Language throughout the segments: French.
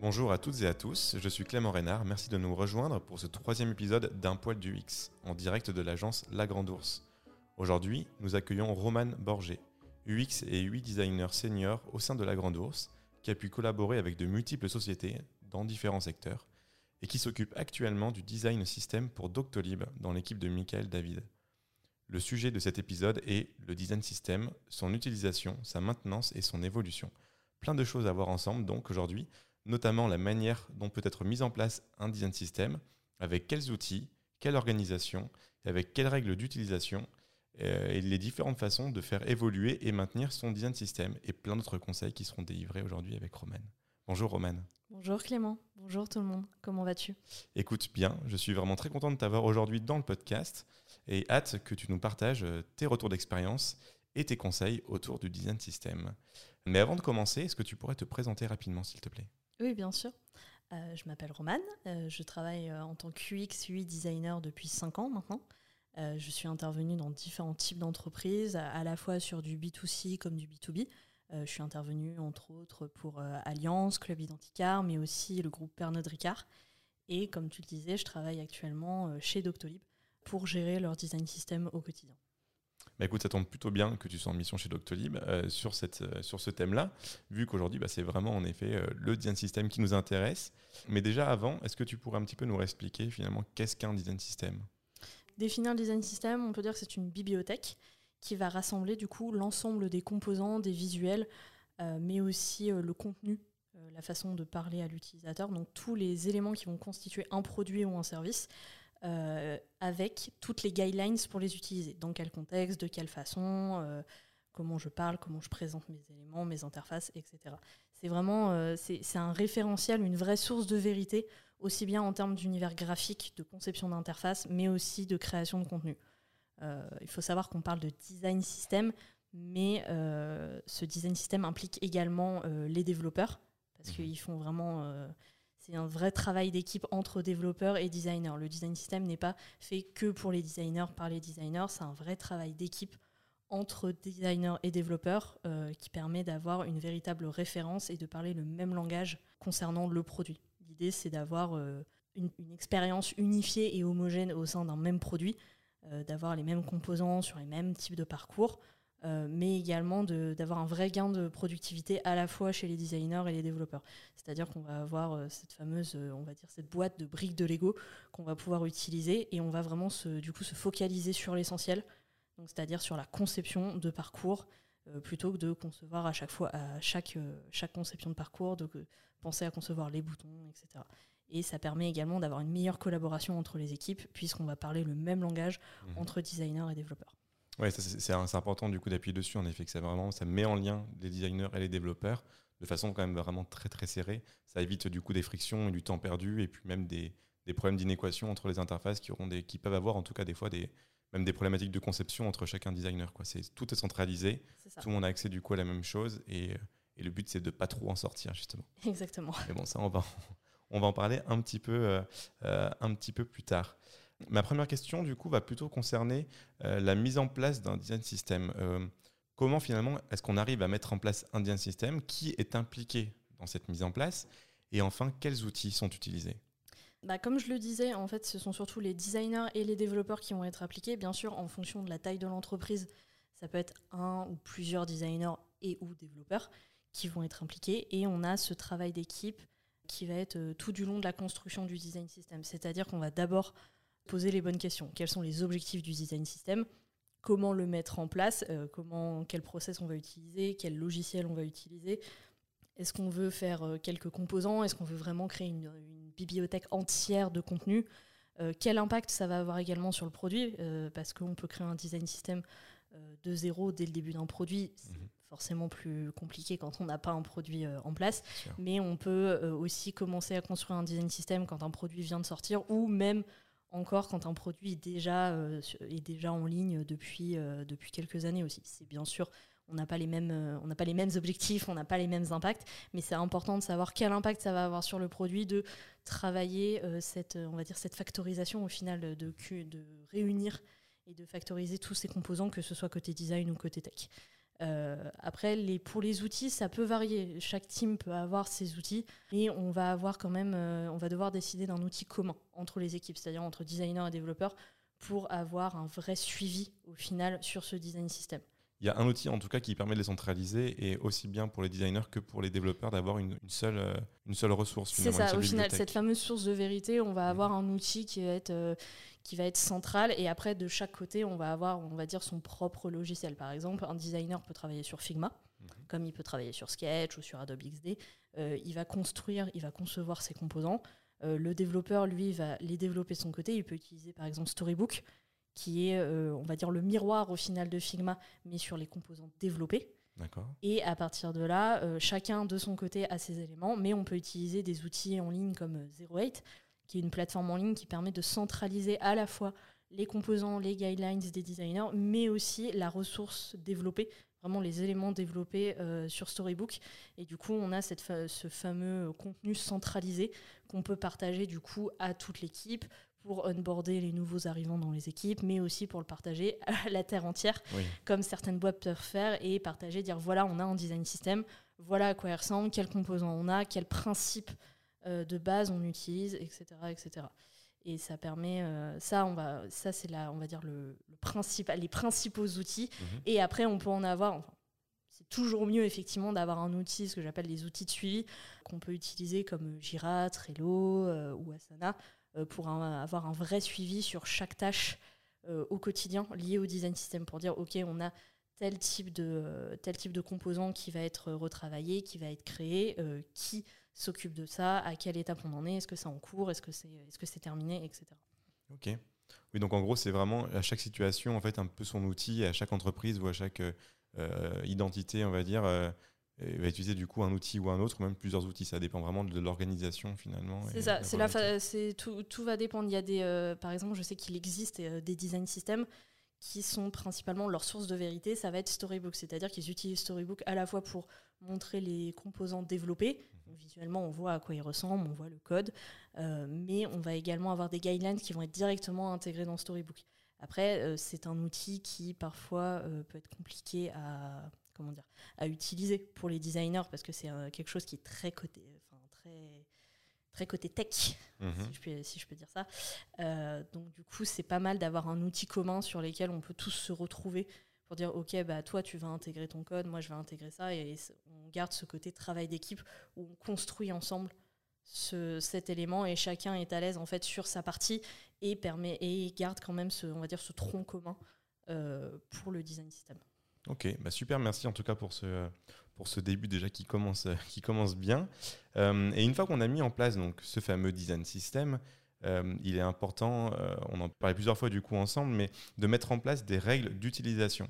Bonjour à toutes et à tous, je suis Clément Reynard, merci de nous rejoindre pour ce troisième épisode d'Un poil du X, en direct de l'agence La Grande Ourse. Aujourd'hui, nous accueillons Roman Borgé, UX et UI designer senior au sein de La Grande Ourse, qui a pu collaborer avec de multiples sociétés dans différents secteurs, et qui s'occupe actuellement du design système pour Doctolib dans l'équipe de Michael David. Le sujet de cet épisode est le design system, son utilisation, sa maintenance et son évolution. Plein de choses à voir ensemble donc aujourd'hui, notamment la manière dont peut être mis en place un design system, avec quels outils, quelle organisation, avec quelles règles d'utilisation, euh, et les différentes façons de faire évoluer et maintenir son design system, et plein d'autres conseils qui seront délivrés aujourd'hui avec Roman. Bonjour Roman. Bonjour Clément, bonjour tout le monde, comment vas-tu? Écoute bien, je suis vraiment très content de t'avoir aujourd'hui dans le podcast et hâte que tu nous partages euh, tes retours d'expérience et tes conseils autour du design system. Mais avant de commencer, est-ce que tu pourrais te présenter rapidement s'il te plaît? Oui, bien sûr. Euh, je m'appelle Romane, euh, je travaille en tant qu'UX, UI designer depuis 5 ans maintenant. je suis intervenue dans différents types d'entreprises, à la fois sur du B2C comme du B2B. je suis intervenue entre autres pour Alliance, Club Identicar, mais aussi le groupe Pernod Ricard. Et comme tu le disais, je travaille actuellement chez Doctolib pour gérer leur design system au quotidien. Bah écoute, ça tombe plutôt bien que tu sois en mission chez Doctolib euh, sur, cette, euh, sur ce thème-là, vu qu'aujourd'hui, bah, c'est vraiment en effet euh, le design system qui nous intéresse. Mais déjà avant, est-ce que tu pourrais un petit peu nous expliquer finalement qu'est-ce qu'un design system? Définir le design system, on peut dire que c'est une bibliothèque qui va rassembler du coup l'ensemble des composants, des visuels, mais aussi le contenu, la façon de parler à l'utilisateur, donc tous les éléments qui vont constituer un produit ou un service. Euh, avec toutes les guidelines pour les utiliser. Dans quel contexte, de quelle façon, euh, comment je parle, comment je présente mes éléments, mes interfaces, etc. C'est vraiment euh, c'est un référentiel, une vraie source de vérité, aussi bien en termes d'univers graphique, de conception d'interface, mais aussi de création de contenu. il faut savoir qu'on parle de design system, mais ce design system implique également les développeurs, parce mmh. qu'ils font vraiment c'est un vrai travail d'équipe entre développeurs et designers. Le design system n'est pas fait que pour les designers, par les designers, c'est un vrai travail d'équipe entre designers et développeurs euh, qui permet d'avoir une véritable référence et de parler le même langage concernant le produit. L'idée, c'est d'avoir euh, une, expérience unifiée et homogène au sein d'un même produit, euh, d'avoir les mêmes composants sur les mêmes types de parcours, euh, mais également d'avoir un vrai gain de productivité à la fois chez les designers et les développeurs. C'est-à-dire qu'on va avoir euh, cette fameuse, euh, on va dire, cette boîte de briques de Lego qu'on va pouvoir utiliser et on va vraiment se, du coup se focaliser sur l'essentiel, c'est-à-dire sur la conception de parcours plutôt que de concevoir à chaque fois, à chaque, chaque conception de parcours, de penser à concevoir les boutons, etc. Et ça permet également d'avoir une meilleure collaboration entre les équipes puisqu'on va parler le même langage mmh. entre designers et développeurs. Oui, c'est important du coup d'appuyer dessus, en effet, que ça, vraiment, ça met en lien les designers et les développeurs de façon quand même vraiment très très serrée. Ça évite du coup des frictions et du temps perdu et puis même des, des problèmes d'inéquation entre les interfaces qui, auront des, qui peuvent avoir en tout cas des fois des, même des problématiques de conception entre chacun designer. Quoi. C'est, tout est centralisé, tout le monde a accès du coup à la même chose et, et le but c'est de pas trop en sortir justement. Exactement. Mais bon, ça on va, on va en parler un petit peu, euh, euh, un petit peu plus tard. Ma première question, du coup, va plutôt concerner euh, la mise en place d'un design system. Euh, comment finalement est-ce qu'on arrive à mettre en place un design system Qui est impliqué dans cette mise en place Et enfin, quels outils sont utilisés? Bah, comme je le disais, en fait, ce sont surtout les designers et les développeurs qui vont être appliqués. Bien sûr, en fonction de la taille de l'entreprise, ça peut être un ou plusieurs designers et ou développeurs qui vont être impliqués. Et on a ce travail d'équipe qui va être euh, tout du long de la construction du design system. C'est-à-dire qu'on va d'abord poser les bonnes questions. Quels sont les objectifs du design system? Comment le mettre en place? Euh, comment, Quel process on va utiliser? Quel logiciel on va utiliser? Est-ce qu'on veut faire euh, quelques composants? Est-ce qu'on veut vraiment créer une, bibliothèque entière de contenu? Euh, Quel impact ça va avoir également sur le produit? Parce qu'on peut créer un design system de zéro dès le début d'un produit. C'est mhm. forcément plus compliqué quand on n'a pas un produit en place. Mais on peut aussi commencer à construire un design system quand un produit vient de sortir ou même encore quand un produit est déjà, euh, en ligne depuis, euh, depuis quelques années aussi. C'est bien sûr, on n'a pas, les mêmes, euh, on n'a pas les mêmes objectifs, on n'a pas les mêmes impacts, mais c'est important de savoir quel impact ça va avoir sur le produit, de travailler cette, factorisation au final, de réunir et de factoriser tous ces composants, que ce soit côté design ou côté tech. Euh, après, pour les outils, ça peut varier. Chaque team peut avoir ses outils, et on va avoir quand même, euh, on va devoir décider d'un outil commun entre les équipes, c'est-à-dire entre designers et développeurs, pour avoir un vrai suivi au final sur ce design system il y a un outil en tout cas qui permet de les centraliser et aussi bien pour les designers que pour les développeurs d'avoir une, seule, euh, une seule ressource. C'est ça, au final, cette fameuse source de vérité, on va mmh. avoir un outil qui va, être, euh, qui va être central et après de chaque côté, on va avoir, on va dire, son propre logiciel. Par exemple, un designer peut travailler sur Figma, mmh. comme il peut travailler sur Sketch ou sur Adobe XD. Euh, il va construire, il va concevoir ses composants. le développeur, lui, va les développer de son côté. Il peut utiliser par exemple Storybook qui est, euh, on va dire, le miroir au final de Figma, mais sur les composants développés. Et à partir de là, euh, chacun de son côté a ses éléments, mais on peut utiliser des outils en ligne comme 08, qui est une plateforme en ligne qui permet de centraliser à la fois les composants, les guidelines des designers, mais aussi la ressource développée, vraiment les éléments développés euh, sur Storybook. Et du coup, on a cette ce fameux contenu centralisé qu'on peut partager du coup à toute l'équipe, pour onboarder les nouveaux arrivants dans les équipes, mais aussi pour le partager à la terre entière, comme certaines boîtes peuvent faire, et partager, dire voilà, on a un design system, voilà à quoi il ressemble, quels composants on a, quels principes euh, de base on utilise, etc. etc. Et ça permet, euh, ça, on va, ça c'est là, on va dire le, principal, les principaux outils. Mhm. Et après, on peut en avoir. Enfin, c'est toujours mieux effectivement d'avoir un outil, ce que j'appelle les outils de suivi, qu'on peut utiliser comme Jira, Trello euh, ou Asana, euh, pour avoir un vrai suivi sur chaque tâche euh, au quotidien liée au design system pour dire ok on a tel type de tel type de composant qui va être retravaillé, qui va être créé, euh, qui s'occupe de ça, à quelle étape on en est, est-ce que c'est en cours, est-ce que c'est est-ce que c'est terminé, etc. Ok. Oui, donc en gros, c'est vraiment à chaque situation, en fait, un peu son outil, à chaque entreprise ou à chaque identité, on va dire, il va utiliser du coup un outil ou un autre, ou même plusieurs outils. Ça dépend vraiment de l'organisation finalement. C'est ça, c'est la c'est tout, tout, va dépendre. Il y a des, euh, par exemple, je sais qu'il existe euh, des design systems qui sont principalement leur source de vérité. Ça va être Storybook, c'est-à-dire qu'ils utilisent Storybook à la fois pour montrer les composants développés. Mhm. visuellement, on voit à quoi ils ressemblent, on voit le code, euh, mais on va également avoir des guidelines qui vont être directement intégrés dans Storybook. Après, c'est un outil qui parfois peut être compliqué à comment dire, à utiliser pour les designers parce que c'est quelque chose qui est très côté, enfin, très, très côté tech, mhm. si, je peux, dire ça. Euh, donc du coup, c'est pas mal d'avoir un outil commun sur lequel on peut tous se retrouver pour dire ok bah toi tu vas intégrer ton code, moi je vais intégrer ça et on garde ce côté travail d'équipe où on construit ensemble ce, cet élément et chacun est à l'aise en fait sur sa partie et permet et garde quand même ce on va dire ce tronc commun euh, pour le design system. Ok, bah super, merci en tout cas pour ce, pour ce début déjà qui commence, qui commence bien. Euh, et une fois qu'on a mis en place donc, ce fameux design system, euh, il est important, euh, on en parlait plusieurs fois du coup ensemble, mais de mettre en place des règles d'utilisation.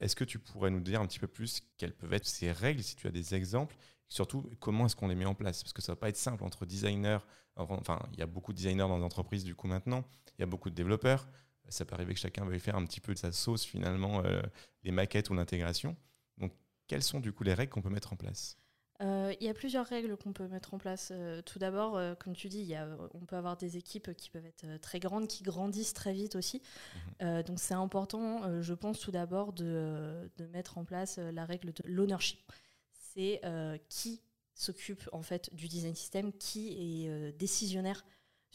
Est-ce que tu pourrais nous dire un petit peu plus quelles peuvent être ces règles, si tu as des exemples, surtout comment est-ce qu'on les met en place? Parce que ça ne va pas être simple entre designers, enfin il y a beaucoup de designers dans les entreprises du coup maintenant, il y a beaucoup de développeurs, ça peut arriver que chacun veuille faire un petit peu de sa sauce finalement, euh, les maquettes ou l'intégration. Donc, quelles sont du coup les règles qu'on peut mettre en place? Euh, il y a plusieurs règles qu'on peut mettre en place. Euh, tout d'abord, comme tu dis, y a, on peut avoir des équipes qui peuvent être très grandes, qui grandissent très vite aussi. Mhm. donc c'est important, je pense tout d'abord, de, de, mettre en place la règle de l'ownership. C'est qui s'occupe en fait du design system, qui est décisionnaire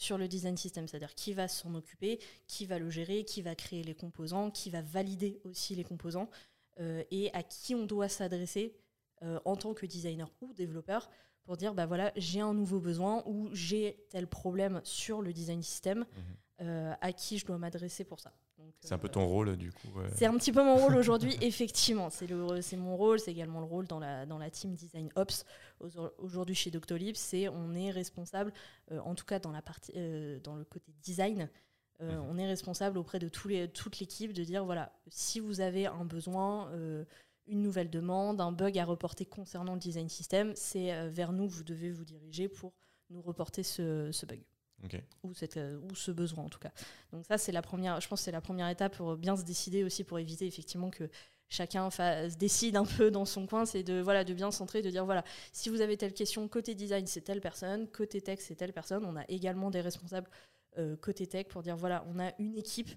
sur le design system, c'est-à-dire qui va s'en occuper, qui va le gérer, qui va créer les composants, qui va valider aussi les composants, euh, et à qui on doit s'adresser euh, en tant que designer ou développeur pour dire bah voilà j'ai un nouveau besoin ou j'ai tel problème sur le design system, mhm. euh, à qui je dois m'adresser pour ça. C'est un peu ton rôle du coup. C'est un petit peu mon rôle aujourd'hui, effectivement. C'est mon rôle, c'est également le rôle dans la, dans la team Design Ops. Aujourd'hui chez Doctolib, c'est on est responsable, euh, en tout cas dans, la partie, euh, dans le côté design, euh, mhm. on est responsable auprès de tous les, toute l'équipe de dire voilà, si vous avez un besoin, une nouvelle demande, un bug à reporter concernant le design system, c'est vers nous que vous devez vous diriger pour nous reporter ce, ce bug. Ou, cette, euh, ou ce besoin en tout cas. Donc ça c'est la première, je pense c'est la première étape pour bien se décider aussi pour éviter effectivement que chacun se décide un peu dans son coin, c'est de voilà de bien centrer, de dire voilà si vous avez telle question côté design c'est telle personne, côté tech c'est telle personne. On a également des responsables euh, côté tech pour dire voilà on a une équipe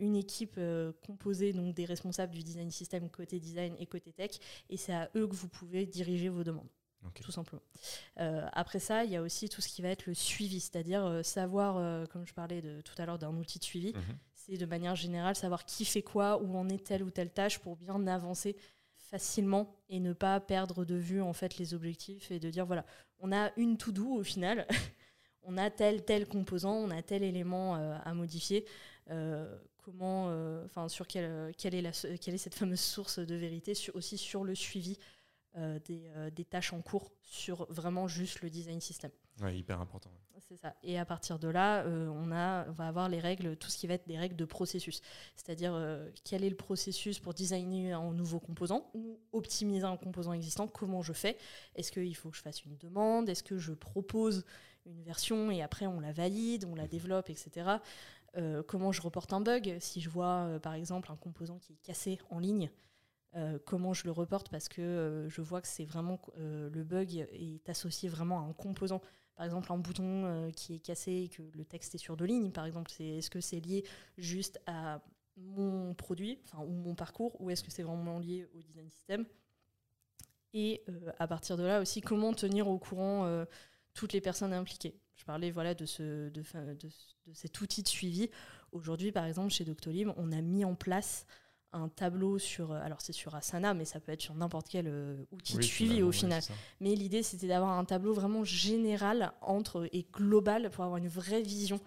une équipe composée donc des responsables du design system côté design et côté tech, et c'est à eux que vous pouvez diriger vos demandes. Tout simplement. après ça, il y a aussi tout ce qui va être le suivi, c'est-à-dire savoir, comme je parlais de, tout à l'heure d'un outil de suivi, mhm. c'est de manière générale savoir qui fait quoi, où en est telle ou telle tâche pour bien avancer facilement et ne pas perdre de vue en fait les objectifs et de dire voilà, on a une to do au final, on a tel tel composant, on a tel élément euh, à modifier. Euh, comment, euh, enfin sur quelle, quelle, est la, quelle est cette fameuse source de vérité aussi sur le suivi des, des, tâches en cours sur vraiment juste le design system. Ouais, hyper important. C'est ça. Et à partir de là, euh, on, a, on va avoir les règles, tout ce qui va être des règles de processus. C'est-à-dire euh, quel est le processus pour designer un nouveau composant ou optimiser un composant existant, comment je fais? Est-ce qu'il faut que je fasse une demande? Est-ce que je propose une version et après on la valide, on la mhm. développe, etc. Euh, comment je reporte un bug? Si je vois par exemple un composant qui est cassé en ligne, comment je le reporte parce que je vois que c'est vraiment le bug est associé vraiment à un composant. Par exemple un bouton euh, qui est cassé et que le texte est sur deux lignes, par exemple, c'est, est-ce que c'est lié juste à mon produit enfin, ou mon parcours ou est-ce que c'est vraiment lié au design system? Et euh, à partir de là aussi, comment tenir au courant euh, toutes les personnes impliquées? Je parlais voilà, de, ce, de, de cet outil de suivi. Aujourd'hui, par exemple, chez Doctolib, on a mis en place un tableau sur, euh, alors c'est sur Asana, mais ça peut être sur n'importe quel euh, outil de suivi au final. Mais l'idée, c'était d'avoir un tableau vraiment général entre et global pour avoir une vraie vision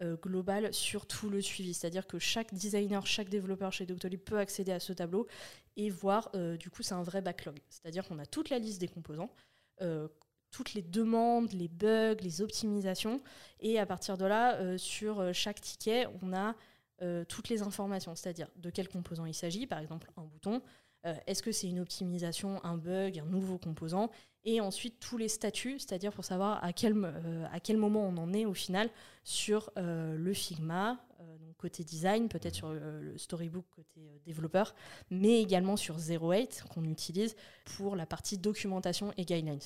euh, globale sur tout le suivi. C'est-à-dire que chaque designer, chaque développeur chez Doctolib peut accéder à ce tableau et voir, du coup, c'est un vrai backlog. C'est-à-dire qu'on a toute la liste des composants, toutes les demandes, les bugs, les optimisations, et à partir de là, sur chaque ticket, on a euh, toutes les informations, c'est-à-dire de quel composant il s'agit, par exemple un bouton, euh, est-ce que c'est une optimisation, un bug, un nouveau composant, et ensuite tous les statuts, c'est-à-dire pour savoir à quel, euh, à quel moment on en est au final sur le Figma, donc côté design, peut-être sur le storybook côté développeur, mais également sur 08 qu'on utilise pour la partie documentation et guidelines.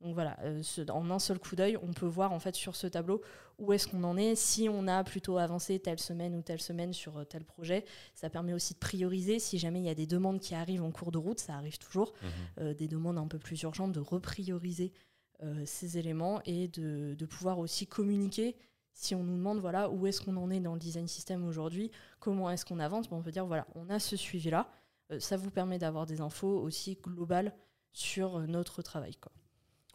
Donc voilà, euh, en un seul coup d'œil, on peut voir en fait sur ce tableau où est-ce qu'on en est. Si on a plutôt avancé telle semaine ou telle semaine sur euh, tel projet, ça permet aussi de prioriser. Si jamais il y a des demandes qui arrivent en cours de route, ça arrive toujours, mhm. euh, des demandes un peu plus urgentes, de reprioriser ces éléments et de, pouvoir aussi communiquer. Si on nous demande voilà où est-ce qu'on en est dans le design system aujourd'hui, comment est-ce qu'on avance, on peut dire voilà on a ce suivi là. ça vous permet d'avoir des infos aussi globales sur notre travail. Quoi.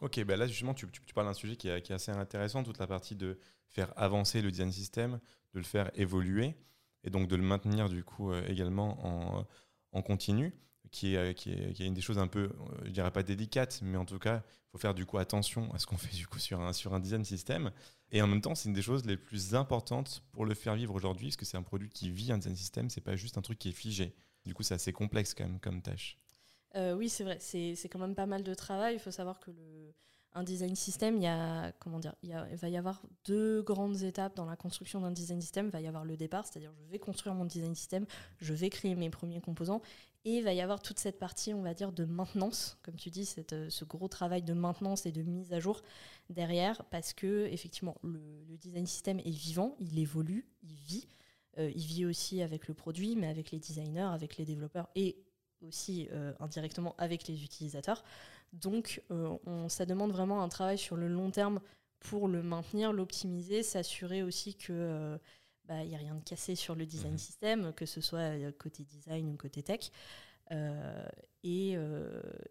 Ok, bah là justement, tu, parles d'un sujet qui est, assez intéressant, toute la partie de faire avancer le design system, de le faire évoluer, et donc de le maintenir du coup euh, également en, continu, qui est, qui, est, une des choses un peu, euh, je dirais pas délicates, mais en tout cas, il faut faire du coup attention à ce qu'on fait du coup sur un, sur un design system. Et en même temps, c'est une des choses les plus importantes pour le faire vivre aujourd'hui, parce que c'est un produit qui vit un design system, c'est pas juste un truc qui est figé. Du coup, c'est assez complexe quand même comme tâche. Euh, oui, c'est vrai, c'est quand même pas mal de travail. Il faut savoir que le, un design system, il, y a, comment dire, il, va y avoir deux grandes étapes dans la construction d'un design system. Il va y avoir le départ, c'est-à-dire je vais construire mon design system, je vais créer mes premiers composants, et il va y avoir toute cette partie, on va dire, de maintenance, comme tu dis, cette, ce gros travail de maintenance et de mise à jour derrière, parce que effectivement, le, design system est vivant, il évolue, il vit. Euh, il vit aussi avec le produit, mais avec les designers, avec les développeurs et aussi euh, indirectement avec les utilisateurs. Donc euh, on, ça demande vraiment un travail sur le long terme pour le maintenir, l'optimiser, s'assurer aussi que il bah, n'y a rien de cassé sur le design mhm. system, que ce soit euh, côté design ou côté tech. et,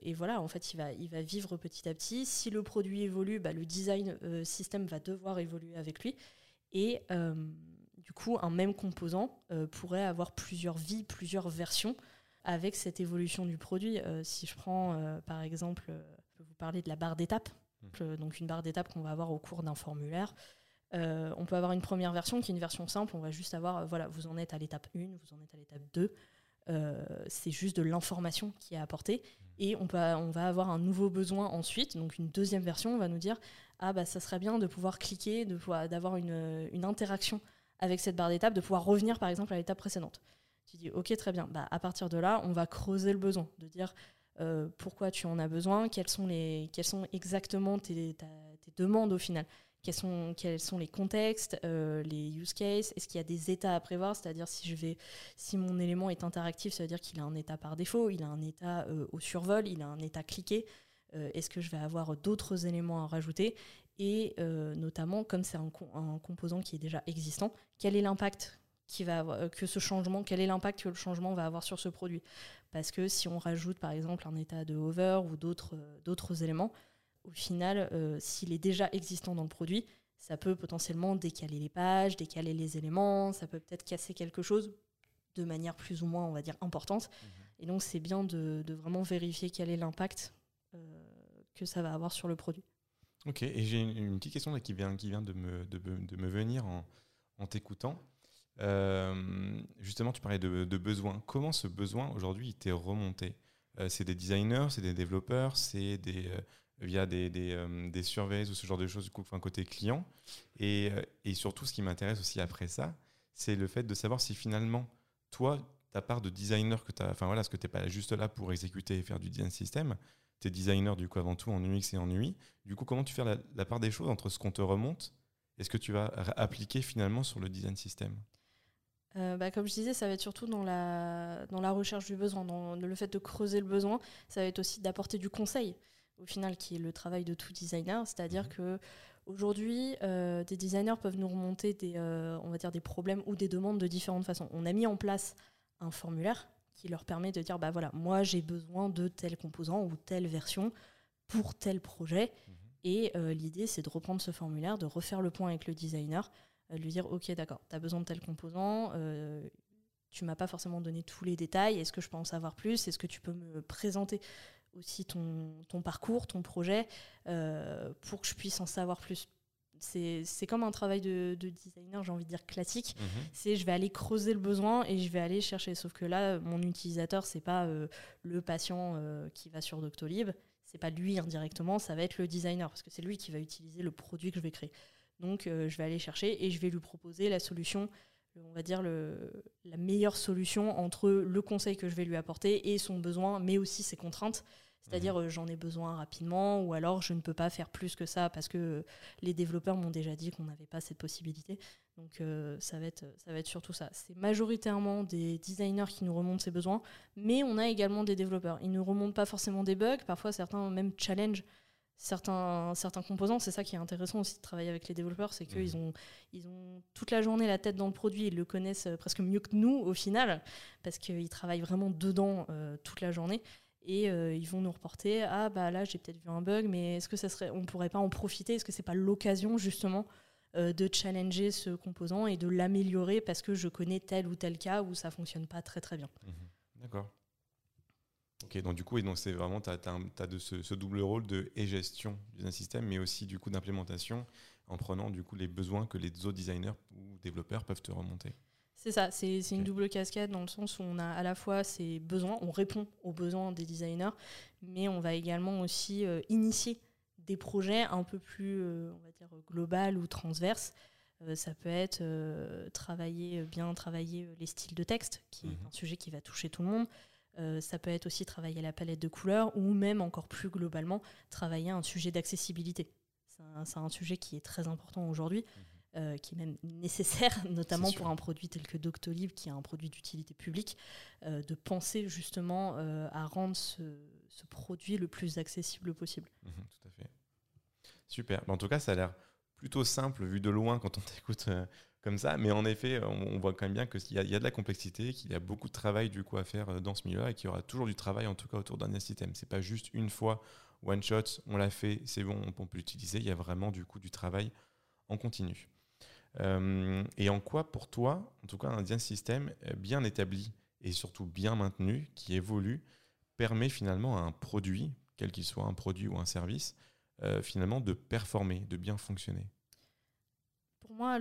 et, voilà, en fait, il va, il va vivre petit à petit. Si le produit évolue, bah, le design system va devoir évoluer avec lui. Et du coup, un même composant pourrait avoir plusieurs vies, plusieurs versions avec cette évolution du produit. Euh, si je prends euh, par exemple, euh, je peux vous parler de la barre d'étape, mmh. donc une barre d'étape qu'on va avoir au cours d'un formulaire. on peut avoir une première version qui est une version simple, on va juste avoir, voilà, vous en êtes à l'étape 1, vous en êtes à l'étape 2. c'est juste de l'information qui est apportée. Mmh. Et on, peut, on va avoir un nouveau besoin ensuite, donc une deuxième version, on va nous dire, ah bah ça serait bien de pouvoir cliquer, d'avoir une, une interaction avec cette barre d'étape, de pouvoir revenir par exemple à l'étape précédente. Tu dis, ok, très bien. Bah, à partir de là, on va creuser le besoin, de dire euh, pourquoi tu en as besoin, quelles sont, les, quelles sont exactement tes, tes, demandes au final, quels sont, quels sont les contextes, euh, les use cases, est-ce qu'il y a des états à prévoir, c'est-à-dire si, je vais, si mon élément est interactif, ça veut dire qu'il a un état par défaut, il a un état euh, au survol, il a un état cliqué, est-ce que je vais avoir d'autres éléments à rajouter et notamment comme c'est un, un, composant qui est déjà existant, quel est l'impact qui va avoir, que ce changement, quel est l'impact que le changement va avoir sur ce produit Parce que si on rajoute par exemple un état de hover ou d'autres éléments, au final, euh, s'il est déjà existant dans le produit, ça peut potentiellement décaler les pages, décaler les éléments, ça peut peut-être casser quelque chose de manière plus ou moins, on va dire, importante. Mhm. Et donc, c'est bien de, vraiment vérifier quel est l'impact euh, que ça va avoir sur le produit. Ok, et j'ai une, petite question qui vient, qui vient de, me, de, me venir en, t'écoutant. Euh, justement, tu parlais de, besoin. Comment ce besoin aujourd'hui t'est remonté? C'est des designers, c'est des développeurs, c'est des, via des, des, euh, surveys ou ce genre de choses, du coup, enfin, côté client. Et, euh, surtout, ce qui m'intéresse aussi après ça, c'est le fait de savoir si finalement, toi, ta part de designer que tu enfin voilà, ce que tu n'es pas juste là pour exécuter et faire du design system, tu es designer du coup avant tout en UX et en UI. Du coup, comment tu fais la, part des choses entre ce qu'on te remonte et ce que tu vas appliquer finalement sur le design system? Euh, bah, comme je disais, ça va être surtout dans la, dans la recherche du besoin, dans le fait de creuser le besoin. Ça va être aussi d'apporter du conseil au final, qui est le travail de tout designer. C'est-à-dire mhm. que aujourd'hui, euh, des designers peuvent nous remonter des, euh, on va dire des problèmes ou des demandes de différentes façons. On a mis en place un formulaire qui leur permet de dire, bah voilà, moi j'ai besoin de tel composant ou telle version pour tel projet. Mhm. Et l'idée, c'est de reprendre ce formulaire, de refaire le point avec le designer, de lui dire, ok, d'accord, tu as besoin de tel composant, tu m'as pas forcément donné tous les détails, est-ce que je peux en savoir plus Est-ce que tu peux me présenter aussi ton, ton parcours, ton projet, euh, pour que je puisse en savoir plus. C'est comme un travail de, designer, j'ai envie de dire classique. Mhm. C'est je vais aller creuser le besoin et je vais aller chercher. Sauf que là, mon utilisateur, c'est pas euh, le patient euh, qui va sur Doctolib, c'est pas lui indirectement, ça va être le designer parce que c'est lui qui va utiliser le produit que je vais créer. Donc, je vais aller chercher et je vais lui proposer la solution on va dire, le, la meilleure solution entre le conseil que je vais lui apporter et son besoin, mais aussi ses contraintes. C'est-à-dire, mhm. euh, j'en ai besoin rapidement, ou alors je ne peux pas faire plus que ça parce que les développeurs m'ont déjà dit qu'on n'avait pas cette possibilité. Donc, euh, ça, va être, ça va être surtout ça. C'est majoritairement des designers qui nous remontent ces besoins, mais on a également des développeurs. Ils ne remontent pas forcément des bugs, parfois certains même challenge certains, certains composants. C'est ça qui est intéressant aussi de travailler avec les développeurs, c'est qu'ils mhm. ont, ils ont toute la journée la tête dans le produit, ils le connaissent euh, presque mieux que nous au final, parce qu'ils travaillent vraiment dedans toute la journée et euh, ils vont nous reporter ah bah là j'ai peut-être vu un bug mais est-ce que ça serait on pourrait pas en profiter? Est-ce que c'est pas l'occasion justement euh, de challenger ce composant et de l'améliorer parce que je connais tel ou tel cas où ça fonctionne pas très très bien mhm. d'accord ok donc du coup et donc c'est vraiment tu as, de ce, double rôle de et gestion d'un système mais aussi du coup d'implémentation en prenant du coup les besoins que les autres designers ou développeurs peuvent te remonter c'est ça, c'est une double cascade dans le sens où on a à la fois ces besoins, on répond aux besoins des designers, mais on va également aussi euh, initier des projets un peu plus, euh, on va dire, global ou transverses. Euh, ça peut être travailler, bien travailler les styles de texte, qui est mhm. un sujet qui va toucher tout le monde. Ça peut être aussi travailler la palette de couleurs ou même encore plus globalement travailler un sujet d'accessibilité. C'est un, sujet qui est très important aujourd'hui. Mhm. Euh, qui est même nécessaire, notamment pour un produit tel que Doctolib, qui est un produit d'utilité publique, euh, de penser justement euh, à rendre ce, produit le plus accessible possible. Mhm, tout à fait. Super. En tout cas, ça a l'air plutôt simple vu de loin quand on t'écoute comme ça, mais en effet, on, voit quand même bien qu'il y, a de la complexité, qu'il y a beaucoup de travail du coup à faire dans ce milieu et qu'il y aura toujours du travail en tout cas autour d'un système. C'est pas juste une fois one shot, on l'a fait, c'est bon, on peut l'utiliser. Il y a vraiment du coup du travail en continu. Euh, et en quoi, pour toi, en tout cas, un système bien établi et surtout bien maintenu, qui évolue, permet finalement à un produit, quel qu'il soit un produit ou un service, euh, finalement de performer, de bien fonctionner? Pour moi,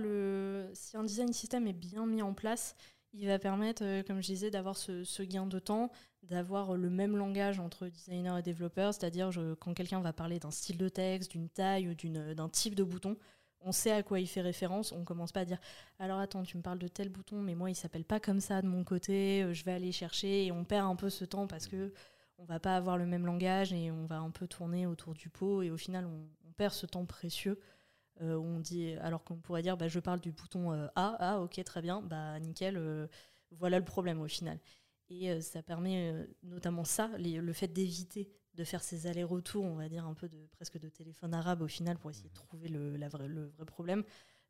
si un design système est bien mis en place, il va permettre, euh, comme je disais, d'avoir ce, gain de temps, d'avoir le même langage entre designer et développeur, c'est-à-dire quand quelqu'un va parler d'un style de texte, d'une taille ou d'un type de bouton, on sait à quoi il fait référence, on commence pas à dire alors attends, tu me parles de tel bouton, mais moi il s'appelle pas comme ça de mon côté, euh, je vais aller chercher et on perd un peu ce temps parce que on va pas avoir le même langage et on va un peu tourner autour du pot. Et au final on, perd ce temps précieux on dit, alors qu'on pourrait dire, bah, je parle du bouton A, ah ok, très bien, bah nickel, voilà le problème au final. Et ça permet notamment ça, le fait d'éviter de faire ces allers-retours, on va dire un peu de presque de téléphone arabe au final pour essayer de mmh. trouver le, la le vrai problème.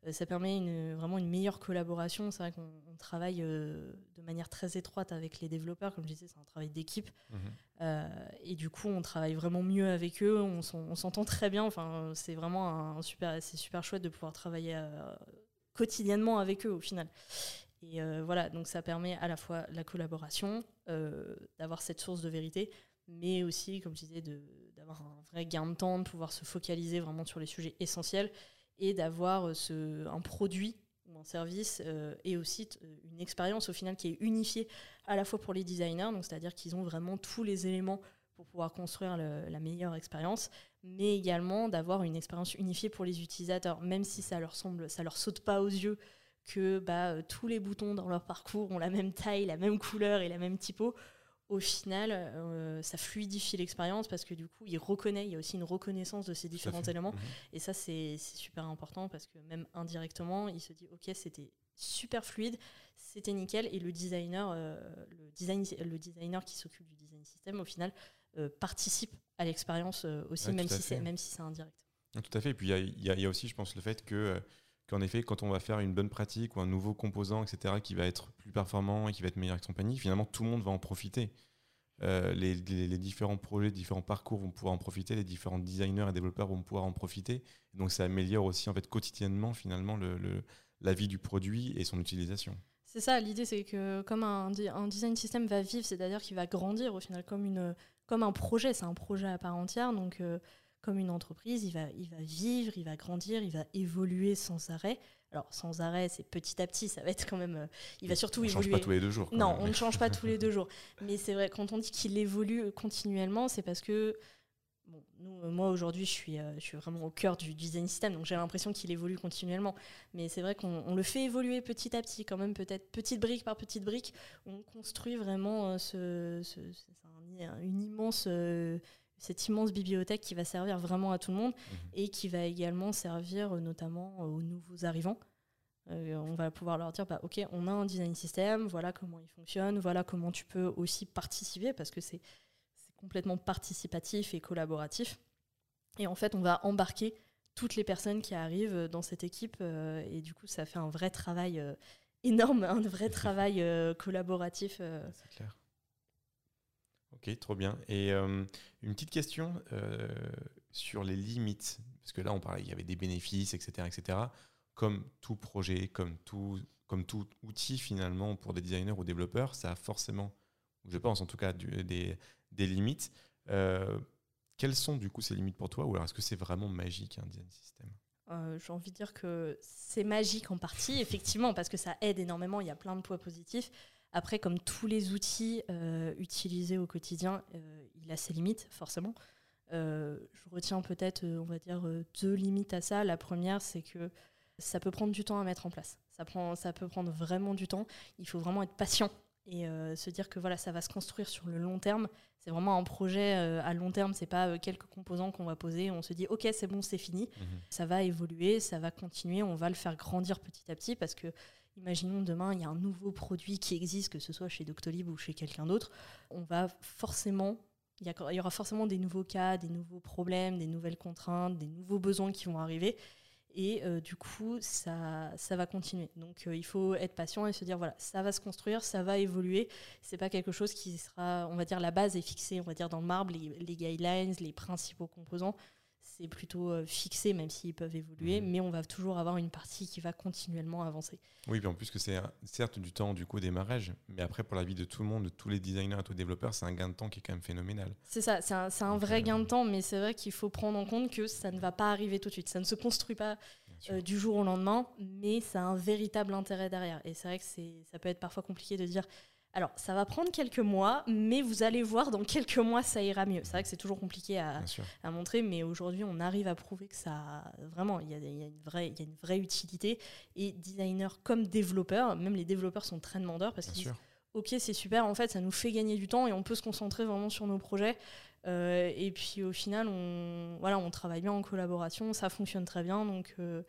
Euh, ça permet une, vraiment une meilleure collaboration. C'est vrai qu'on travaille euh, de manière très étroite avec les développeurs. Comme je disais, c'est un travail d'équipe. Mhm. Euh, et du coup, on travaille vraiment mieux avec eux. On s'entend très bien. Enfin, c'est vraiment un super, c'est super chouette de pouvoir travailler quotidiennement avec eux au final. Et voilà, donc ça permet à la fois la collaboration, d'avoir cette source de vérité, mais aussi, comme je disais, d'avoir un vrai gain de temps, de pouvoir se focaliser vraiment sur les sujets essentiels et d'avoir euh, un produit ou un service euh, et aussi euh, une expérience au final qui est unifiée à la fois pour les designers, c'est-à-dire qu'ils ont vraiment tous les éléments pour pouvoir construire la meilleure expérience, mais également d'avoir une expérience unifiée pour les utilisateurs, même si ça leur semble, ça leur saute pas aux yeux que bah, tous les boutons dans leur parcours ont la même taille, la même couleur et la même typo au final, euh, ça fluidifie l'expérience parce que du coup, il reconnaît, il y a aussi une reconnaissance de ces différents éléments. Mhm. Et ça, c'est super important parce que même indirectement, il se dit, OK, c'était super fluide, c'était nickel. Et le designer, euh, le, design, le designer qui s'occupe du design system, au final, euh, participe à l'expérience aussi, même, si c'est, même si c'est indirect. Tout à fait. Et puis, il y, y a, aussi, je pense, le fait que qu'en effet, quand on va faire une bonne pratique ou un nouveau composant, etc., qui va être plus performant et qui va être meilleur que compagnie, finalement, tout le monde va en profiter. Euh, les, différents projets, différents parcours vont pouvoir en profiter, les différents designers et développeurs vont pouvoir en profiter. Donc, ça améliore aussi, en fait, quotidiennement, finalement, le, la vie du produit et son utilisation. C'est ça, l'idée, c'est que comme un, design system va vivre, c'est-à-dire qu'il va grandir, au final, comme un projet, c'est un projet à part entière. Donc, euh, comme une entreprise, il va, il va vivre, il va grandir, il va évoluer sans arrêt. Alors sans arrêt, c'est petit à petit, ça va être quand même. Euh, il va surtout évoluer. On ne change pas tous les deux jours. Non, on ne change pas tous les deux jours. Mais c'est vrai, quand on dit qu'il évolue continuellement, c'est parce que bon, nous, euh, moi aujourd'hui, je suis, euh, je suis vraiment au cœur du design system, donc j'ai l'impression qu'il évolue continuellement. Mais c'est vrai qu'on le fait évoluer petit à petit, quand même, peut-être petite brique par petite brique. On construit vraiment ce, une immense cette immense bibliothèque qui va servir vraiment à tout le monde mhm. et qui va également servir euh, notamment euh, aux nouveaux arrivants. Euh, on va pouvoir leur dire, bah, ok, on a un design system, voilà comment il fonctionne, voilà comment tu peux aussi participer, parce que c'est complètement participatif et collaboratif. Et en fait, on va embarquer toutes les personnes qui arrivent dans cette équipe, et du coup, ça fait un vrai travail énorme, un vrai travail collaboratif. C'est clair. Ok, trop bien. Et euh, une petite question euh, sur les limites, parce que là on parlait, il y avait des bénéfices, etc., etc. Comme tout projet, comme tout, comme tout outil finalement pour des designers ou développeurs, ça a forcément, je pense en tout cas, des, limites. Euh, quelles sont du coup ces limites pour toi, ou alors est-ce que c'est vraiment magique un design system? J'ai envie de dire que c'est magique en partie, effectivement, parce que ça aide énormément. Il y a plein de points positifs. Après, comme tous les outils euh, utilisés au quotidien, euh, il a ses limites, forcément. Euh, je retiens peut-être, on va dire, deux limites à ça. La première, c'est que ça peut prendre du temps à mettre en place. Ça, prend, ça peut prendre vraiment du temps. Il faut vraiment être patient et se dire que voilà, ça va se construire sur le long terme. C'est vraiment un projet à long terme. C'est pas quelques composants qu'on va poser. On se dit, ok, c'est bon, c'est fini. Mhm. Ça va évoluer, ça va continuer. On va le faire grandir petit à petit parce que Imaginons demain, il y a un nouveau produit qui existe, que ce soit chez Doctolib ou chez quelqu'un d'autre. On va forcément, il y, aura forcément des nouveaux cas, des nouveaux problèmes, des nouvelles contraintes, des nouveaux besoins qui vont arriver. Et euh, du coup, ça, ça va continuer. Donc, euh, il faut être patient et se dire voilà, ça va se construire, ça va évoluer. C'est pas quelque chose qui sera, on va dire, la base est fixée, on va dire dans le marbre, les guidelines, les principaux composants c'est plutôt euh, fixé, même s'ils peuvent évoluer, mhm. mais on va toujours avoir une partie qui va continuellement avancer. Oui, puis en plus que c'est certes du temps du coup démarrage, mais après pour la vie de tout le monde, de tous les designers et tous les développeurs, c'est un gain de temps qui est quand même phénoménal. C'est ça, c'est un, un, vrai euh, gain de temps, mais c'est vrai qu'il faut prendre en compte que ça ne va pas arriver tout de suite, ça ne se construit pas euh, du jour au lendemain, mais ça a un véritable intérêt derrière. Et c'est vrai que ça peut être parfois compliqué de dire alors, ça va prendre quelques mois, mais vous allez voir, dans quelques mois, ça ira mieux. C'est vrai que c'est toujours compliqué à, montrer, mais aujourd'hui, on arrive à prouver que ça, vraiment, il y, a, une vraie, une utilité. Et designers comme développeurs, même les développeurs sont très demandeurs parce qu'ils disent, ok, c'est super, en fait, ça nous fait gagner du temps et on peut se concentrer vraiment sur nos projets. Euh, et puis au final, on, voilà, on travaille bien en collaboration, ça fonctionne très bien, donc euh,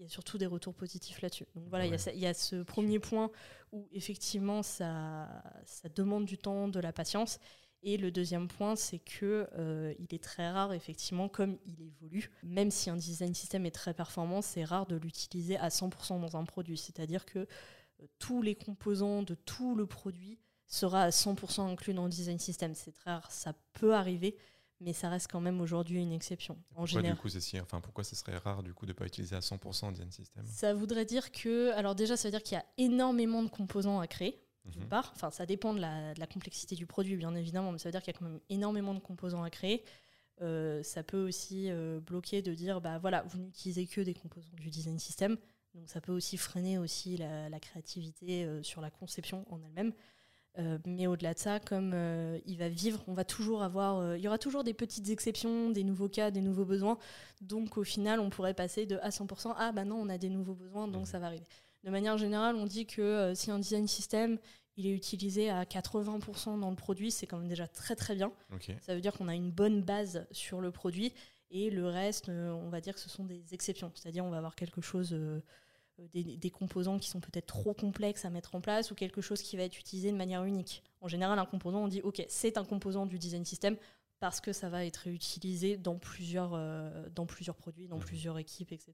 il y a surtout des retours positifs là-dessus. Donc voilà, il y, a ce premier point où effectivement ça, ça demande du temps, de la patience. Et le deuxième point, c'est que euh, il est très rare, effectivement, comme il évolue, même si un design system est très performant, c'est rare de l'utiliser à 100% dans un produit. C'est-à-dire que tous les composants de tout le produit sera à 100% inclus dans le design system. C'est très rare, ça peut arriver, mais ça reste quand même aujourd'hui une exception. En pourquoi, du coup, enfin, pourquoi ce serait rare du coup de ne pas utiliser à 100% un design system? Ça voudrait dire que, alors déjà, ça veut dire qu'il y a énormément de composants à créer. D'une mhm. part, enfin, ça dépend de la, de la, complexité du produit, bien évidemment, mais ça veut dire qu'il y a quand même énormément de composants à créer. Euh, ça peut aussi euh, bloquer de dire, bah voilà, vous n'utilisez que des composants du design system, donc ça peut aussi freiner aussi la, créativité euh, sur la conception en elle-même. Euh, mais au-delà de ça, comme euh, il va vivre, on va toujours avoir, il y aura toujours des petites exceptions, des nouveaux cas, des nouveaux besoins. Donc au final, on pourrait passer de à 100% à bah non, on a des nouveaux besoins, donc mmh. ça va arriver. De manière générale, on dit que si un design system il est utilisé à 80% dans le produit, c'est quand même déjà très très bien. Ça veut dire qu'on a une bonne base sur le produit et le reste, on va dire que ce sont des exceptions. C'est-à-dire on va avoir quelque chose euh, des, composants qui sont peut-être trop complexes à mettre en place ou quelque chose qui va être utilisé de manière unique. En général, un composant, on dit OK, c'est un composant du design system parce que ça va être utilisé dans plusieurs, euh, dans plusieurs produits, dans mmh. plusieurs équipes, etc.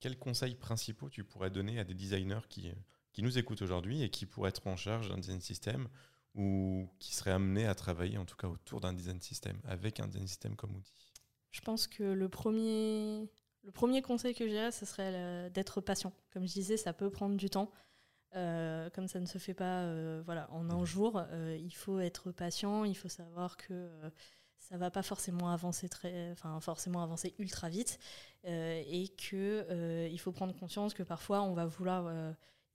Quels conseils principaux tu pourrais donner à des designers qui, qui nous écoutent aujourd'hui et qui pourraient être en charge d'un design system ou qui seraient amenés à travailler en tout cas autour d'un design system, avec un design system comme outil? Je pense que le premier, le premier conseil que j'ai, ce serait d'être patient. Comme je disais, ça peut prendre du temps. Euh, comme ça ne se fait pas euh, voilà, en un jour, euh, il faut être patient, il faut savoir que ça va pas forcément avancer très, enfin forcément avancer ultra vite, et que il faut prendre conscience que parfois on va vouloir,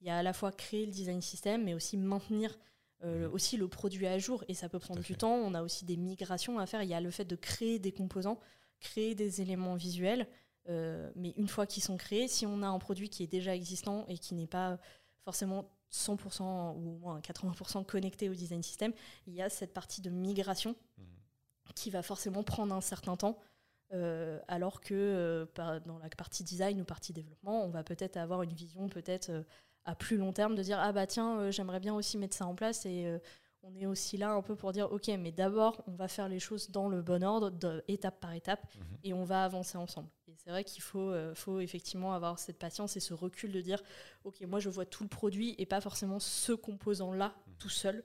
il y a à la fois créer le design system, mais aussi maintenir mmh. aussi le produit à jour, et ça peut prendre du temps. On a aussi des migrations à faire. Il y a le fait de créer des composants, créer des éléments visuels. Euh, mais une fois qu'ils sont créés, si on a un produit qui est déjà existant et qui n'est pas forcément 100% ou au moins 80% connecté au design system, il y a cette partie de migration mmh. qui va forcément prendre un certain temps. Euh, alors que euh, dans la partie design ou partie développement, on va peut-être avoir une vision peut-être à plus long terme de dire ah bah tiens j'aimerais bien aussi mettre ça en place et on est aussi là un peu pour dire ok mais d'abord on va faire les choses dans le bon ordre étape par étape mmh. et on va avancer ensemble c'est vrai qu'il faut, euh, faut effectivement avoir cette patience et ce recul de dire, ok, moi je vois tout le produit et pas forcément ce composant-là mhm. tout seul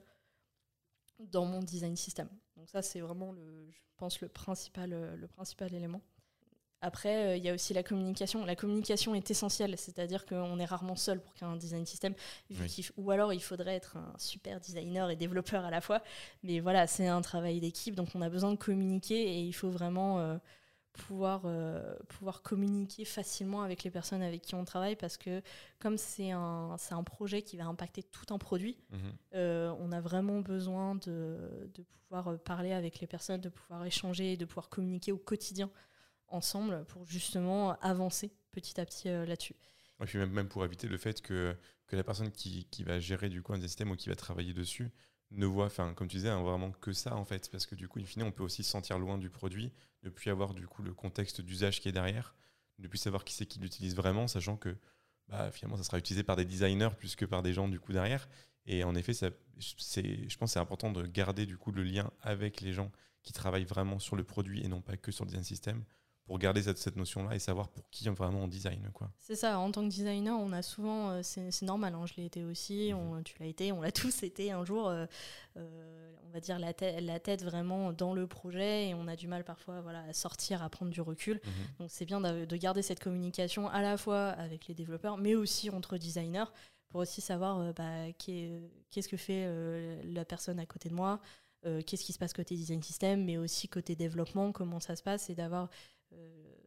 dans mon design system. Donc ça, c'est vraiment, le, je pense, le principal, euh, le principal élément. Après, euh, il y a aussi la communication. La communication est essentielle, c'est-à-dire qu'on est rarement seul pour qu'un design system, ou alors il faudrait être un super designer et développeur à la fois. Mais voilà, c'est un travail d'équipe, donc on a besoin de communiquer et il faut vraiment pouvoir, euh, pouvoir communiquer facilement avec les personnes avec qui on travaille parce que comme c'est un, un projet qui va impacter tout un produit, mhm. euh, on a vraiment besoin de, de, pouvoir parler avec les personnes, de pouvoir échanger, de pouvoir communiquer au quotidien ensemble pour justement avancer petit à petit euh, là-dessus. Et puis même, pour éviter le fait que, que la personne qui, qui va gérer du coup un système ou qui va travailler dessus ne voit, enfin, comme tu disais, hein, vraiment que ça en fait, parce que du coup, in fine, on peut aussi se sentir loin du produit, ne plus avoir du coup le contexte d'usage qui est derrière, ne plus savoir qui c'est qui l'utilise vraiment, sachant que bah, finalement, ça sera utilisé par des designers plus que par des gens du coup derrière. Et en effet, c'est, je pense que c'est important de garder du coup le lien avec les gens qui travaillent vraiment sur le produit et non pas que sur le design system pour garder cette, cette notion-là et savoir pour qui vraiment on design. Quoi. C'est ça, en tant que designer, on a souvent, euh, c'est, normal, hein, je l'ai été aussi, mhm. on, tu l'as été, on l'a tous été un jour, euh, euh, on va dire la, tête, la tête vraiment dans le projet et on a du mal parfois voilà, à sortir, à prendre du recul. Mhm. Donc c'est bien de, de, garder cette communication à la fois avec les développeurs, mais aussi entre designers, pour aussi savoir bah, qu'est-ce que fait la personne à côté de moi, qu'est-ce qui se passe côté design system, mais aussi côté développement, comment ça se passe, et d'avoir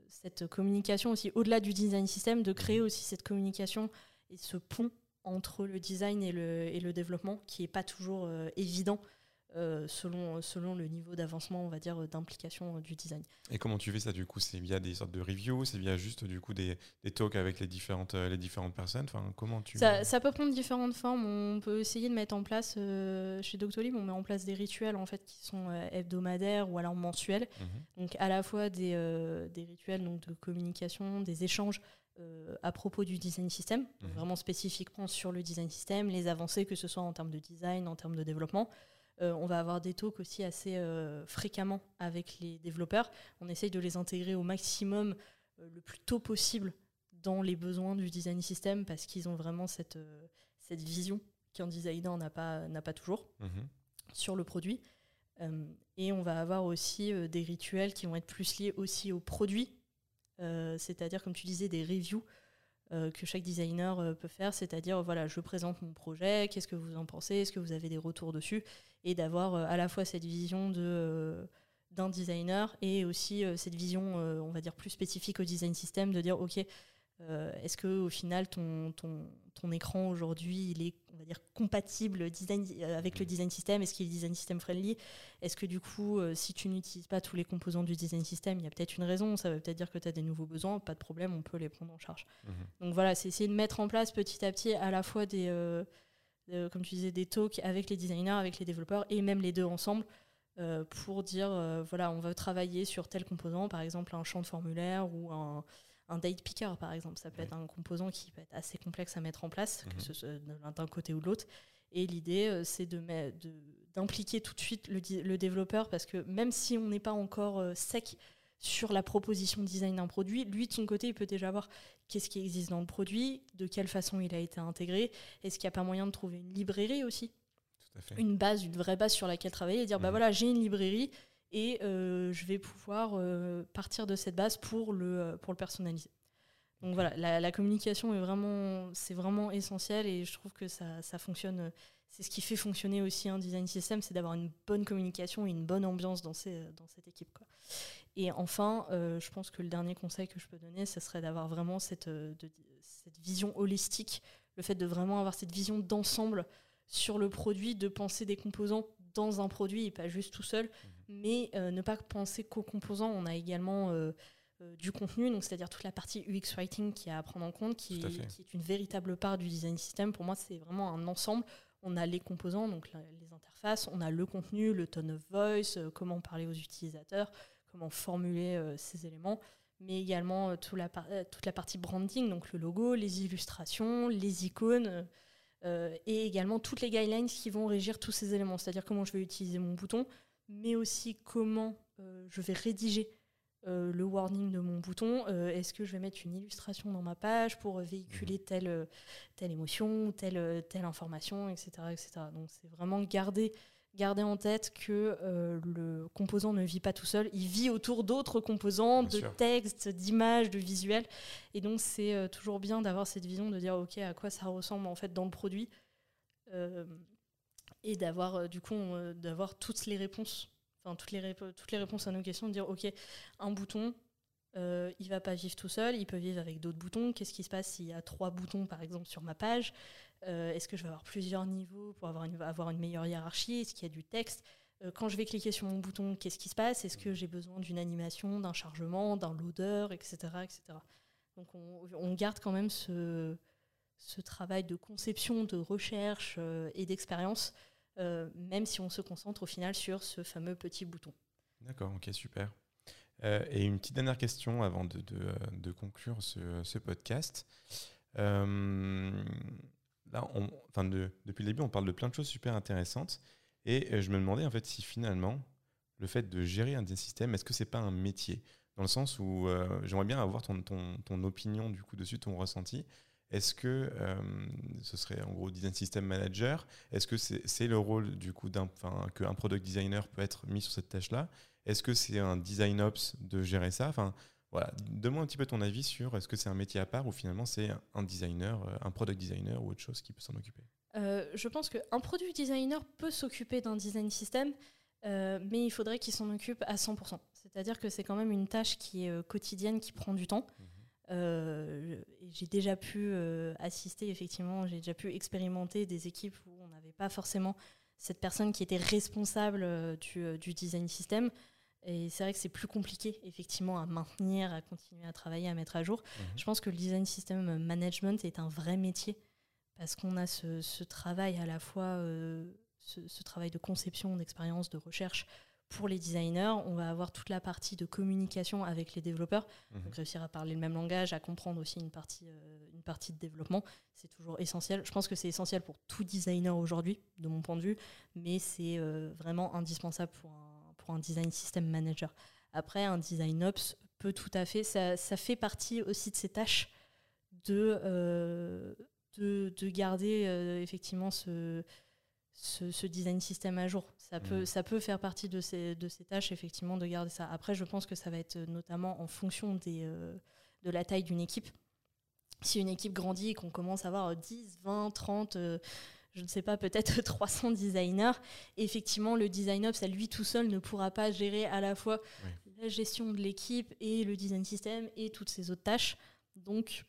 cette communication aussi, au-delà du design system, de créer mhm. aussi cette communication et ce pont entre le design et le, et le développement qui n'est pas toujours euh, évident euh, selon, selon le niveau d'avancement, on va dire, d'implication euh, du design. Et comment tu fais ça du coup? C'est via des sortes de reviews? C'est via juste du coup des, des talks avec les différentes, euh, les différentes personnes? Enfin, comment tu... ça, ça, peut prendre différentes formes. On peut essayer de mettre en place, chez Doctolib, on met en place des rituels en fait, qui sont hebdomadaires ou alors mensuels. Mhm. Donc à la fois des, des rituels donc, de communication, des échanges à propos du design system, mhm. vraiment spécifiquement sur le design system, les avancées, que ce soit en termes de design, en termes de développement. Euh, on va avoir des talks aussi assez euh, fréquemment avec les développeurs. On essaye de les intégrer au maximum euh, le plus tôt possible dans les besoins du design system parce qu'ils ont vraiment cette, cette vision qu'un designer n'a pas, n'a pas toujours mhm. sur le produit. et on va avoir aussi des rituels qui vont être plus liés aussi au produit, c'est-à-dire, comme tu disais, des reviews que chaque designer euh, peut faire, c'est-à-dire voilà, je présente mon projet, qu'est-ce que vous en pensez, est-ce que vous avez des retours dessus, et d'avoir euh, à la fois cette vision de d'un designer et aussi cette vision, on va dire, plus spécifique au design system, de dire, OK, est-ce que au final, ton, ton, ton écran aujourd'hui, il est, on va dire, compatible design, avec le design system? Est-ce qu'il est design system friendly? Est-ce que du coup, si tu n'utilises pas tous les composants du design system, il y a peut-être une raison, ça veut peut-être dire que tu as des nouveaux besoins, pas de problème, on peut les prendre en charge. Mhm. Donc voilà, c'est essayer de mettre en place petit à petit à la fois des, comme tu disais, des talks avec les designers, avec les développeurs et même les deux ensemble euh, pour dire euh, voilà, on va travailler sur tel composant, par exemple un champ de formulaire ou un, un date picker, par exemple. Ça peut être un composant qui peut être assez complexe à mettre en place, que mhm. ce soit d'un côté ou de l'autre. Et l'idée, euh, c'est d'impliquer de, tout de suite le, le, développeur parce que même si on n'est pas encore sec sur la proposition design d'un produit, lui, de son côté, il peut déjà voir qu'est-ce qui existe dans le produit, de quelle façon il a été intégré, est-ce qu'il n'y a pas moyen de trouver une librairie aussi? Une base, une vraie base sur laquelle travailler et dire bah mhm. voilà, j'ai une librairie et euh, je vais pouvoir euh, partir de cette base pour le, euh, pour le personnaliser. Donc voilà, la, communication est vraiment, c'est vraiment essentiel et je trouve que ça, ça fonctionne. C'est ce qui fait fonctionner aussi un design system, c'est d'avoir une bonne communication et une bonne ambiance dans, ces, dans cette équipe. Et enfin, je pense que le dernier conseil que je peux donner, ce serait d'avoir vraiment cette, cette vision holistique, le fait de vraiment avoir cette vision d'ensemble sur le produit, de penser des composants dans un produit et pas juste tout seul, mhm. Mais euh, ne pas penser qu'aux composants. On a également euh, euh, du contenu, donc c'est-à-dire toute la partie UX writing qui à prendre en compte, qui, est une véritable part du design system. Pour moi, c'est vraiment un ensemble. On a les composants, donc les interfaces, on a le contenu, le tone of voice, comment parler aux utilisateurs, comment formuler ces éléments mais également toute la, toute la partie branding, donc le logo, les illustrations, les icônes, et également toutes les guidelines qui vont régir tous ces éléments, c'est-à-dire comment je vais utiliser mon bouton, mais aussi comment euh, je vais rédiger euh, le warning de mon bouton. Est-ce que je vais mettre une illustration dans ma page pour véhiculer mhm. telle, telle émotion, telle, telle information, etc. etc. Donc c'est vraiment garder garder en tête que euh, le composant ne vit pas tout seul, il vit autour d'autres composants, de textes, d'images, de visuels. Et donc c'est euh, toujours bien d'avoir cette vision de dire ok à quoi ça ressemble en fait dans le produit euh, et d'avoir du coup d'avoir toutes les réponses, enfin toutes les, toutes les réponses à nos questions, de dire ok un bouton euh, il va pas vivre tout seul, il peut vivre avec d'autres boutons. Qu'est-ce qui se passe s'il y a trois boutons, par exemple, sur ma page? Euh, Est-ce que je vais avoir plusieurs niveaux pour avoir une, avoir une meilleure hiérarchie? Est-ce qu'il y a du texte? Euh, Quand je vais cliquer sur mon bouton, qu'est-ce qui se passe? Est-ce que j'ai besoin d'une animation, d'un chargement, d'un loader, etc. etc. Donc on, garde quand même ce, ce, travail de conception, de recherche euh, et d'expérience, même si on se concentre au final sur ce fameux petit bouton. D'accord, ok, super. Euh, et une petite dernière question avant de, conclure ce, podcast. Euh, là, enfin de, depuis le début, on parle de plein de choses super intéressantes. Et euh, je me demandais en fait si finalement, le fait de gérer un système, est-ce que c'est pas un métier? Dans le sens où j'aimerais bien avoir ton, ton, ton, opinion du coup dessus, ton ressenti. Est-ce que ce serait en gros design system manager Est-ce que c'est le rôle du coup d'un, qu'un product designer peut être mis sur cette tâche-là? Est-ce que c'est un design ops de gérer ça? Enfin, voilà, donne-moi un petit peu ton avis sur est-ce que c'est un métier à part ou finalement c'est un designer, euh, un product designer ou autre chose qui peut s'en occuper? Euh, Je pense qu'un product designer peut s'occuper d'un design system, euh, mais il faudrait qu'il s'en occupe à 100%. C'est-à-dire que c'est quand même une tâche qui est quotidienne, qui prend du temps. Mhm. j'ai déjà pu assister, effectivement, j'ai déjà pu expérimenter des équipes où on n'avait pas forcément cette personne qui était responsable du, du design system. Et c'est vrai que c'est plus compliqué, effectivement, à maintenir, à continuer à travailler, à mettre à jour. Mhm. Je pense que le design system management est un vrai métier parce qu'on a ce, travail à la fois, euh, ce, travail de conception, d'expérience, de recherche pour les designers. On va avoir toute la partie de communication avec les développeurs, mhm. donc réussir à parler le même langage, à comprendre aussi une partie, euh, une partie de développement, c'est toujours essentiel. Je pense que c'est essentiel pour tout designer aujourd'hui, de mon point de vue, mais c'est euh, vraiment indispensable pour un, pour un design system manager. Après, un design ops peut tout à fait, ça, ça fait partie aussi de ses tâches de de, garder euh, effectivement ce, ce, design système à jour. Ça peut, mmh. ça peut faire partie de ces, de ces tâches, effectivement, de garder ça. Après, je pense que ça va être notamment en fonction des, euh, de la taille d'une équipe. Si une équipe grandit et qu'on commence à avoir 10, 20, 30, je ne sais pas, peut-être 300 designers, effectivement, le design ops, à lui tout seul, ne pourra pas gérer à la fois la gestion de l'équipe et le design système et toutes ces autres tâches. Donc,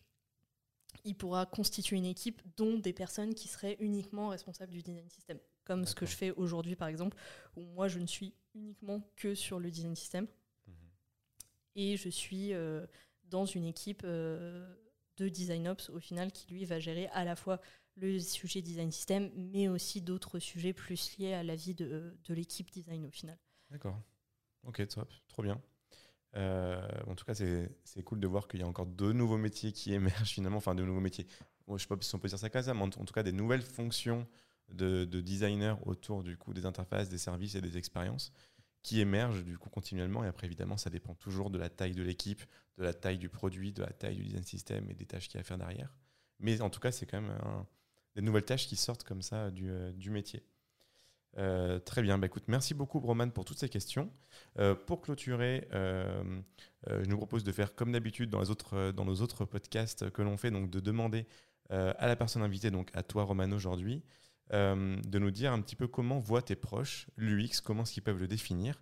il pourra constituer une équipe dont des personnes qui seraient uniquement responsables du design system. Comme ce que je fais aujourd'hui, par exemple, où moi, je ne suis uniquement que sur le design system. Mhm. Et je suis euh, dans une équipe euh, de design ops, au final, qui, lui, va gérer à la fois le sujet design system, mais aussi d'autres sujets plus liés à la vie de, de l'équipe design, au final. D'accord. Ok, top. Trop bien. Euh, en tout cas, c'est cool de voir qu'il y a encore de nouveaux métiers qui émergent finalement, enfin de nouveaux métiers. je ne sais pas si on peut dire ça comme ça, mais en, tout cas des nouvelles fonctions de, de designers autour du coup des interfaces, des services et des expériences qui émergent du coup continuellement. Et après, évidemment, ça dépend toujours de la taille de l'équipe, de la taille du produit, de la taille du design system et des tâches qu'il y a à faire derrière. Mais en tout cas, c'est quand même des nouvelles tâches qui sortent comme ça du, euh, du métier. Euh, très bien, bah, écoute, merci beaucoup Roman pour toutes ces questions. Euh, pour clôturer, euh, je nous propose de faire comme d'habitude dans, dans nos autres podcasts que l'on fait, donc de demander à la personne invitée, donc à toi Roman aujourd'hui, de nous dire un petit peu comment voient tes proches l'UX, comment est-ce qu'ils peuvent le définir,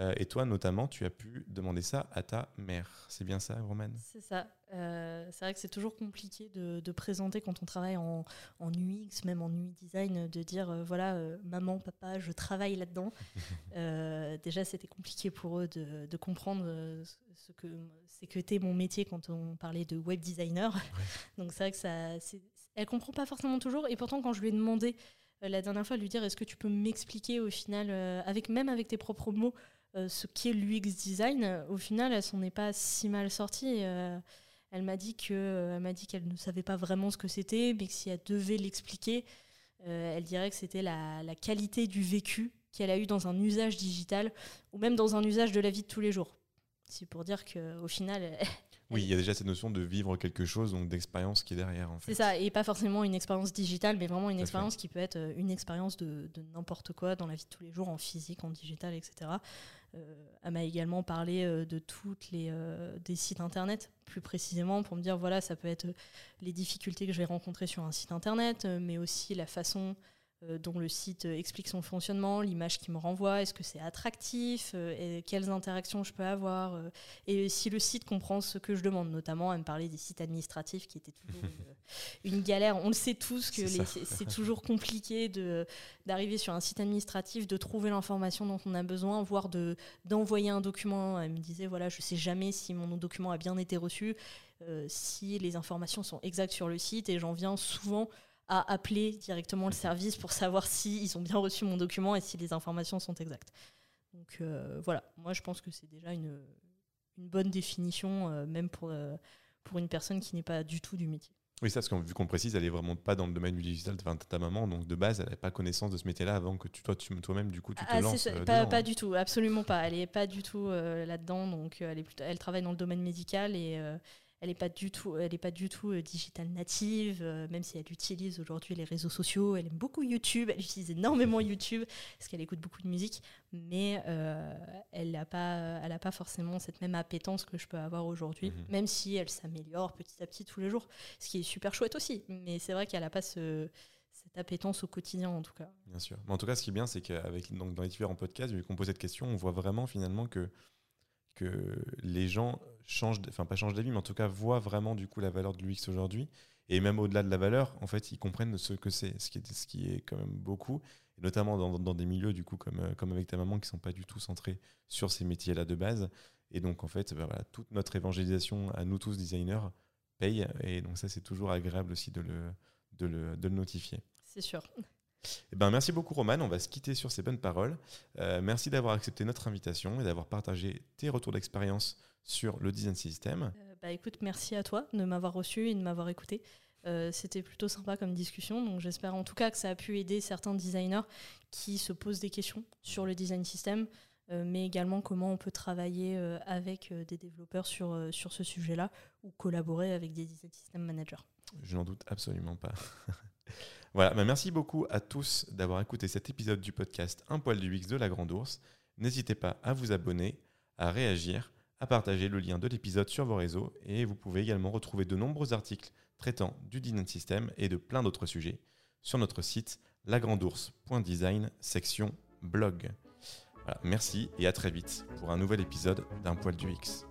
euh, et toi, notamment, tu as pu demander ça à ta mère. C'est bien ça, Romane C'est ça. Euh, c'est vrai que c'est toujours compliqué de, présenter quand on travaille en, UX, même en UI design, de dire euh, voilà, maman, papa, je travaille là-dedans. déjà, c'était compliqué pour eux de, comprendre ce que c'est que était mon métier quand on parlait de web designer. Donc c'est vrai que ça, elle comprend pas forcément toujours. Et pourtant, quand je lui ai demandé la dernière fois de lui dire est-ce que tu peux m'expliquer au final, avec même avec tes propres mots, ce qu'est l'UX design, au final, elle s'en est pas si mal sortie. Euh, elle m'a dit que, euh, elle m'a dit qu'elle ne savait pas vraiment ce que c'était, mais que si elle devait l'expliquer, elle dirait que c'était la, la, qualité du vécu qu'elle a eu dans un usage digital ou même dans un usage de la vie de tous les jours. C'est pour dire qu'au final, Oui, il y a déjà cette notion de vivre quelque chose, donc d'expérience qui est derrière. En fait. C'est ça, et pas forcément une expérience digitale, mais vraiment une expérience qui peut être une expérience de, de n'importe quoi dans la vie de tous les jours, en physique, en digital, etc. Euh, elle m'a également parlé euh, de toutes les euh, des sites internet, plus précisément pour me dire voilà, ça peut être les difficultés que je vais rencontrer sur un site internet, mais aussi la façon dont le site euh, explique son fonctionnement, l'image qui me renvoie, est-ce que c'est attractif, euh, et quelles interactions je peux avoir, et si le site comprend ce que je demande, notamment à me parler des sites administratifs qui étaient toujours une, galère. On le sait tous que c'est toujours compliqué d'arriver sur un site administratif, de trouver l'information dont on a besoin, voire d'envoyer un document. Elle me disait voilà, je sais jamais si mon document a bien été reçu. si les informations sont exactes sur le site et j'en viens souvent à appeler directement le service pour savoir s'ils ils ont bien reçu mon document et si les informations sont exactes. Donc euh, voilà, moi je pense que c'est déjà une, une, bonne définition, euh, même pour, euh, pour une personne qui n'est pas du tout du métier. Oui, ça, parce que vu qu'on précise, elle n'est vraiment pas dans le domaine du digital, enfin, ta maman, donc de base, elle n'avait pas connaissance de ce métier-là avant que tu, toi, tu, toi-même, du coup, tu te ah, lances. pas, pas, du tout, absolument pas. Elle n'est pas du tout là-dedans, donc elle, est plutôt, elle travaille dans le domaine médical et elle n'est pas du tout, elle est pas du tout euh, digital native, euh, même si elle utilise aujourd'hui les réseaux sociaux. Elle aime beaucoup YouTube, elle utilise énormément YouTube parce qu'elle écoute beaucoup de musique, mais euh, elle n'a pas, elle pas forcément cette même appétence que je peux avoir aujourd'hui, mhm. même si elle s'améliore petit à petit tous les jours, ce qui est super chouette aussi. Mais c'est vrai qu'elle n'a pas ce cette appétence au quotidien en tout cas. Bien sûr. Mais en tout cas, ce qui est bien, c'est qu'avec donc dans les différents podcasts, vu qu'on pose cette question, on voit vraiment finalement que que les gens changent, enfin pas changent d'avis, mais en tout cas voient vraiment du coup la valeur de l'UX aujourd'hui. Et même au-delà de la valeur, en fait, ils comprennent ce que c'est, ce qui est, ce qui est quand même beaucoup. notamment dans, des milieux du coup comme, comme avec ta maman qui sont pas du tout centrés sur ces métiers-là de base. Et donc en fait, toute notre évangélisation à nous tous designers paye, et donc ça c'est toujours agréable aussi de le, de le, de le notifier. C'est sûr. Eh ben, merci beaucoup Roman, on va se quitter sur ces bonnes paroles. Euh, merci d'avoir accepté notre invitation et d'avoir partagé tes retours d'expérience sur le design system. Euh, bah écoute, merci à toi de m'avoir reçu et de m'avoir écouté. Euh, c'était plutôt sympa comme discussion, donc j'espère en tout cas que ça a pu aider certains designers qui se posent des questions sur le design system, mais également comment on peut travailler avec des développeurs sur, sur ce sujet-là ou collaborer avec des design system managers. Je n'en doute absolument pas. Bah, merci beaucoup à tous d'avoir écouté cet épisode du podcast Un poil du X de la Grande Ourse. N'hésitez pas à vous abonner, à réagir, à partager le lien de l'épisode sur vos réseaux et vous pouvez également retrouver de nombreux articles traitant du design system et de plein d'autres sujets sur notre site lagrandours.design section blog. Merci et à très vite pour un nouvel épisode d'Un poil du X.